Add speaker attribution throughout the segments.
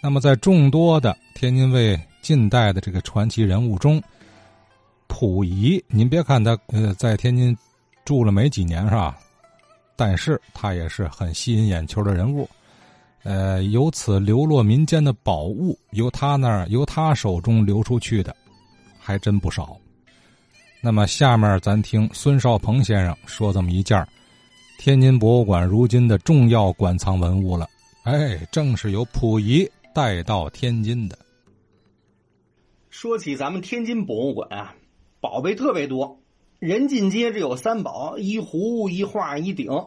Speaker 1: 那么，在众多的天津卫近代的这个传奇人物中，溥仪，您别看他呃在天津住了没几年是吧？但是他也是很吸引眼球的人物。呃，由此流落民间的宝物，由他那儿由他手中流出去的，还真不少。那么，下面咱听孙少鹏先生说这么一件天津博物馆如今的重要馆藏文物了。哎，正是由溥仪带到天津的。
Speaker 2: 说起咱们天津博物馆啊，宝贝特别多，人尽皆知有三宝：一壶、一画、一鼎。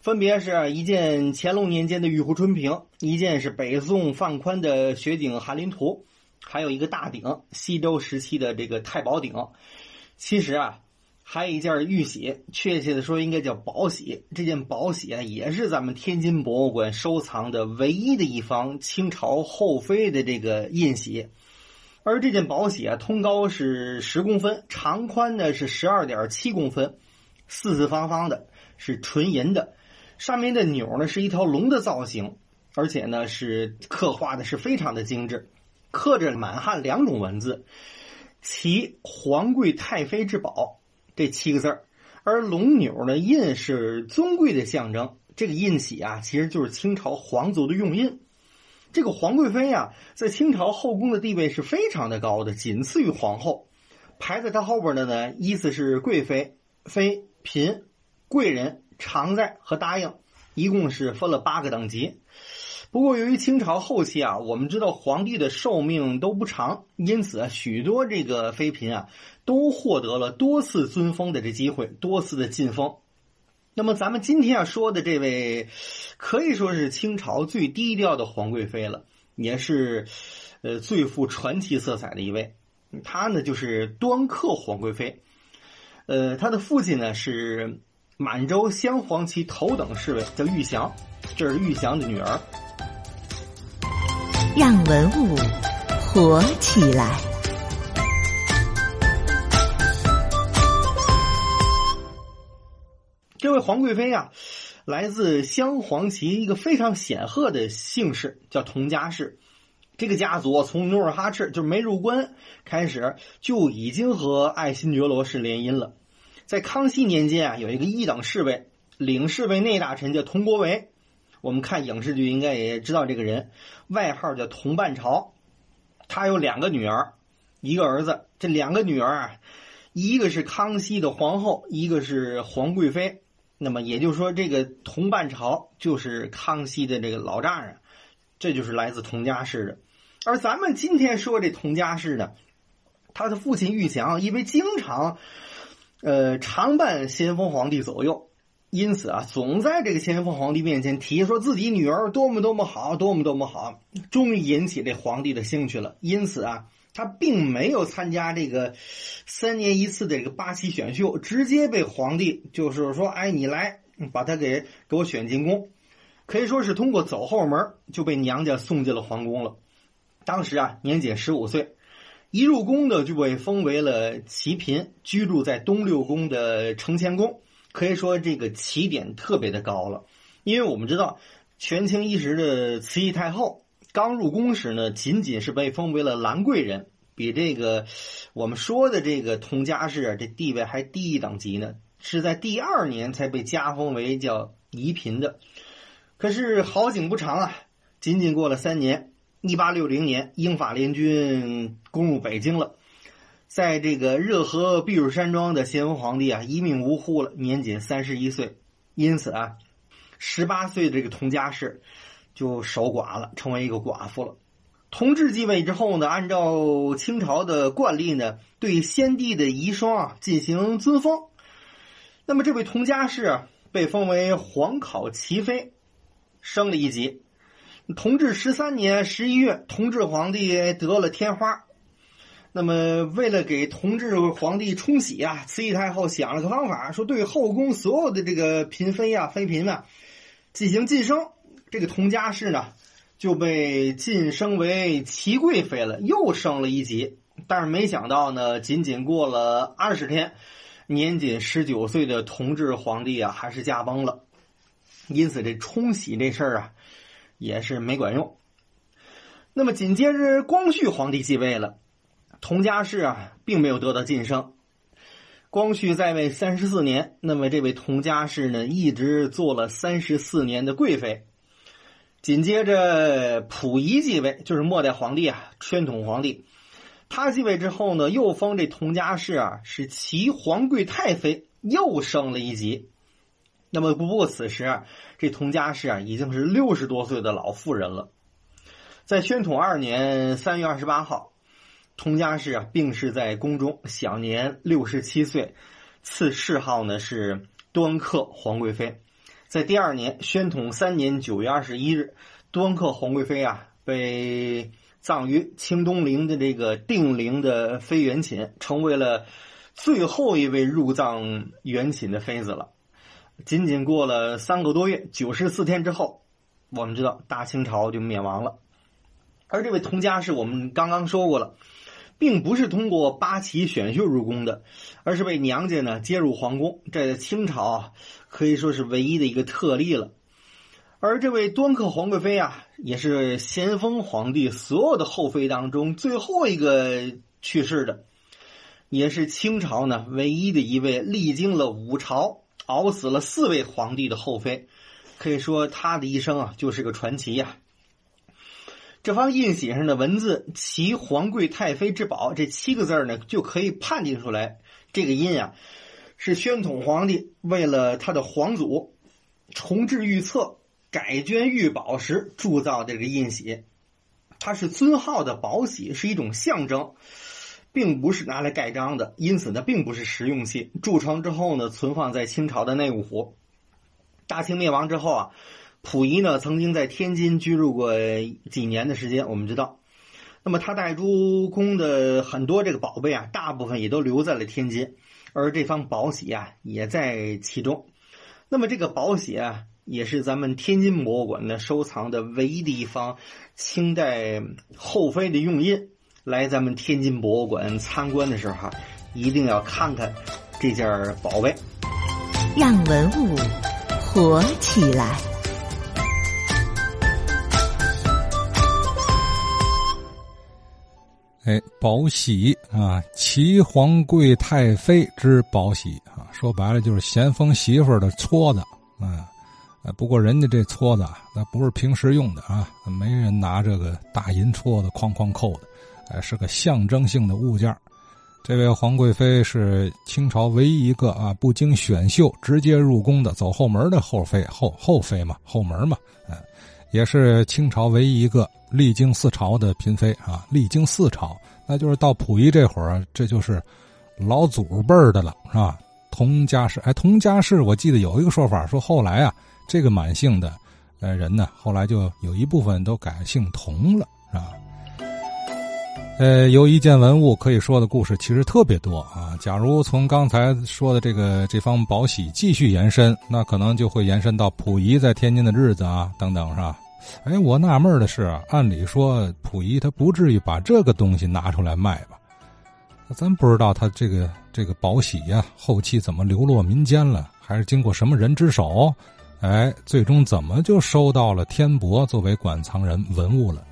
Speaker 2: 分别是一件乾隆年间的玉壶春瓶，一件是北宋范宽的雪景翰林图，还有一个大鼎，西周时期的这个太保鼎。其实啊，还有一件玉玺，确切的说应该叫宝玺。这件宝玺啊，也是咱们天津博物馆收藏的唯一的一方清朝后妃的这个印玺。而这件宝玺啊，通高是十公分，长宽呢是十二点七公分，四四方方的，是纯银的。上面的钮呢是一条龙的造型，而且呢是刻画的是非常的精致，刻着满汉两种文字，其皇贵太妃之宝这七个字儿，而龙钮呢印是尊贵的象征，这个印玺啊其实就是清朝皇族的用印。这个皇贵妃呀，在清朝后宫的地位是非常的高的，仅次于皇后，排在她后边的呢，依次是贵妃、妃、嫔、贵人。常在和答应，一共是分了八个等级。不过，由于清朝后期啊，我们知道皇帝的寿命都不长，因此啊，许多这个妃嫔啊，都获得了多次尊封的这机会，多次的晋封。那么，咱们今天要说的这位，可以说是清朝最低调的皇贵妃了，也是呃最富传奇色彩的一位。她呢，就是端克皇贵妃。呃，她的父亲呢是。满洲镶黄旗头等侍卫叫玉祥，这是玉祥的女儿。
Speaker 3: 让文物活起来。
Speaker 2: 这位皇贵妃啊，来自镶黄旗一个非常显赫的姓氏，叫佟家氏。这个家族从努尔哈赤就没入关开始，就已经和爱新觉罗氏联姻了。在康熙年间啊，有一个一等侍卫、领侍卫内大臣叫佟国维，我们看影视剧应该也知道这个人，外号叫佟半朝。他有两个女儿，一个儿子。这两个女儿啊，一个是康熙的皇后，一个是皇贵妃。那么也就是说，这个佟半朝就是康熙的这个老丈人，这就是来自佟家氏的。而咱们今天说这佟家氏呢，他的父亲玉祥因为经常。呃，常伴咸丰皇帝左右，因此啊，总在这个咸丰皇帝面前提说自己女儿多么多么好，多么多么好，终于引起这皇帝的兴趣了。因此啊，他并没有参加这个三年一次的这个八旗选秀，直接被皇帝就是说，哎，你来把他给给我选进宫，可以说是通过走后门就被娘家送进了皇宫了。当时啊，年仅十五岁。一入宫的就被封为了齐嫔，居住在东六宫的承乾宫，可以说这个起点特别的高了。因为我们知道，权倾一时的慈禧太后刚入宫时呢，仅仅是被封为了兰贵人，比这个我们说的这个佟家氏这地位还低一等级呢，是在第二年才被加封为叫仪嫔的。可是好景不长啊，仅仅过了三年。一八六零年，英法联军攻入北京了，在这个热河避暑山庄的咸丰皇帝啊，一命呜呼了，年仅三十一岁。因此啊，十八岁的这个佟佳氏就守寡了，成为一个寡妇了。同治继位之后呢，按照清朝的惯例呢，对先帝的遗孀啊进行尊封。那么这位佟佳氏被封为皇考齐妃，升了一级。同治十三年十一月，同治皇帝得了天花。那么，为了给同治皇帝冲喜啊，慈禧太后想了个方法，说对后宫所有的这个嫔妃啊、妃嫔啊进行晋升。这个佟佳氏呢，就被晋升为齐贵妃了，又升了一级。但是没想到呢，仅仅过了二十天，年仅十九岁的同治皇帝啊，还是驾崩了。因此，这冲喜这事儿啊。也是没管用。那么紧接着光绪皇帝继位了，佟佳氏啊并没有得到晋升。光绪在位三十四年，那么这位佟佳氏呢一直做了三十四年的贵妃。紧接着溥仪继位，就是末代皇帝啊，宣统皇帝。他继位之后呢，又封这佟佳氏啊是齐皇贵太妃，又升了一级。那么不过此时啊，这佟佳氏啊已经是六十多岁的老妇人了。在宣统二年三月二十八号，佟家氏啊病逝在宫中，享年六十七岁，赐谥号呢是端恪皇贵妃。在第二年，宣统三年九月二十一日，端恪皇贵妃啊被葬于清东陵的这个定陵的妃园寝，成为了最后一位入葬元寝的妃子了。仅仅过了三个多月，九十四天之后，我们知道大清朝就灭亡了。而这位佟佳氏，我们刚刚说过了。并不是通过八旗选秀入宫的，而是被娘家呢接入皇宫。这在清朝啊，可以说是唯一的一个特例了。而这位端恪皇贵妃啊，也是咸丰皇帝所有的后妃当中最后一个去世的，也是清朝呢唯一的一位历经了五朝、熬死了四位皇帝的后妃。可以说，她的一生啊，就是个传奇呀。这方印玺上的文字“齐皇贵太妃之宝”这七个字呢，就可以判定出来，这个印啊，是宣统皇帝为了他的皇祖重置御册、改捐御宝时铸造的这个印玺。它是尊号的宝玺，是一种象征，并不是拿来盖章的，因此呢，并不是实用器。铸成之后呢，存放在清朝的内务府。大清灭亡之后啊。溥仪呢，曾经在天津居住过几年的时间，我们知道。那么他带出宫的很多这个宝贝啊，大部分也都留在了天津，而这方宝玺啊，也在其中。那么这个宝玺啊，也是咱们天津博物馆呢收藏的唯一的一方清代后妃的用印。来咱们天津博物馆参观的时候哈，一定要看看这件宝贝，
Speaker 3: 让文物活起来。
Speaker 1: 哎，宝玺啊，齐皇贵太妃之宝玺啊，说白了就是咸丰媳妇的撮子啊。不过人家这撮子啊那不是平时用的啊，没人拿这个大银戳子哐哐扣的，哎，是个象征性的物件这位皇贵妃是清朝唯一一个啊不经选秀直接入宫的走后门的后妃后后妃嘛，后门嘛，嗯，也是清朝唯一一个。历经四朝的嫔妃啊，历经四朝，那就是到溥仪这会儿，这就是老祖辈的了，是吧？佟家氏，哎，佟家氏，我记得有一个说法，说后来啊，这个满姓的呃人呢，后来就有一部分都改姓佟了，是吧？呃，由一件文物可以说的故事其实特别多啊。假如从刚才说的这个这方宝玺继续延伸，那可能就会延伸到溥仪在天津的日子啊，等等，是吧？哎，我纳闷的是，按理说溥仪他不至于把这个东西拿出来卖吧？咱不知道他这个这个宝玺呀，后期怎么流落民间了，还是经过什么人之手？哎，最终怎么就收到了天博作为馆藏人文物了？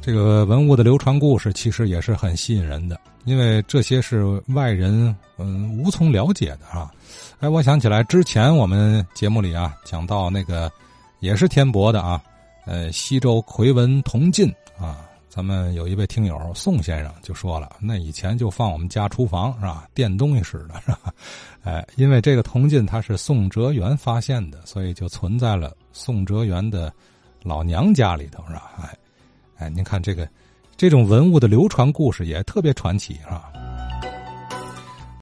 Speaker 1: 这个文物的流传故事其实也是很吸引人的，因为这些是外人嗯无从了解的啊。哎，我想起来之前我们节目里啊讲到那个。也是天博的啊，呃，西周奎文铜镜啊，咱们有一位听友宋先生就说了，那以前就放我们家厨房是吧，垫东西使的是吧？哎，因为这个铜镜它是宋哲元发现的，所以就存在了宋哲元的老娘家里头是吧？哎，哎，您看这个这种文物的流传故事也特别传奇是吧？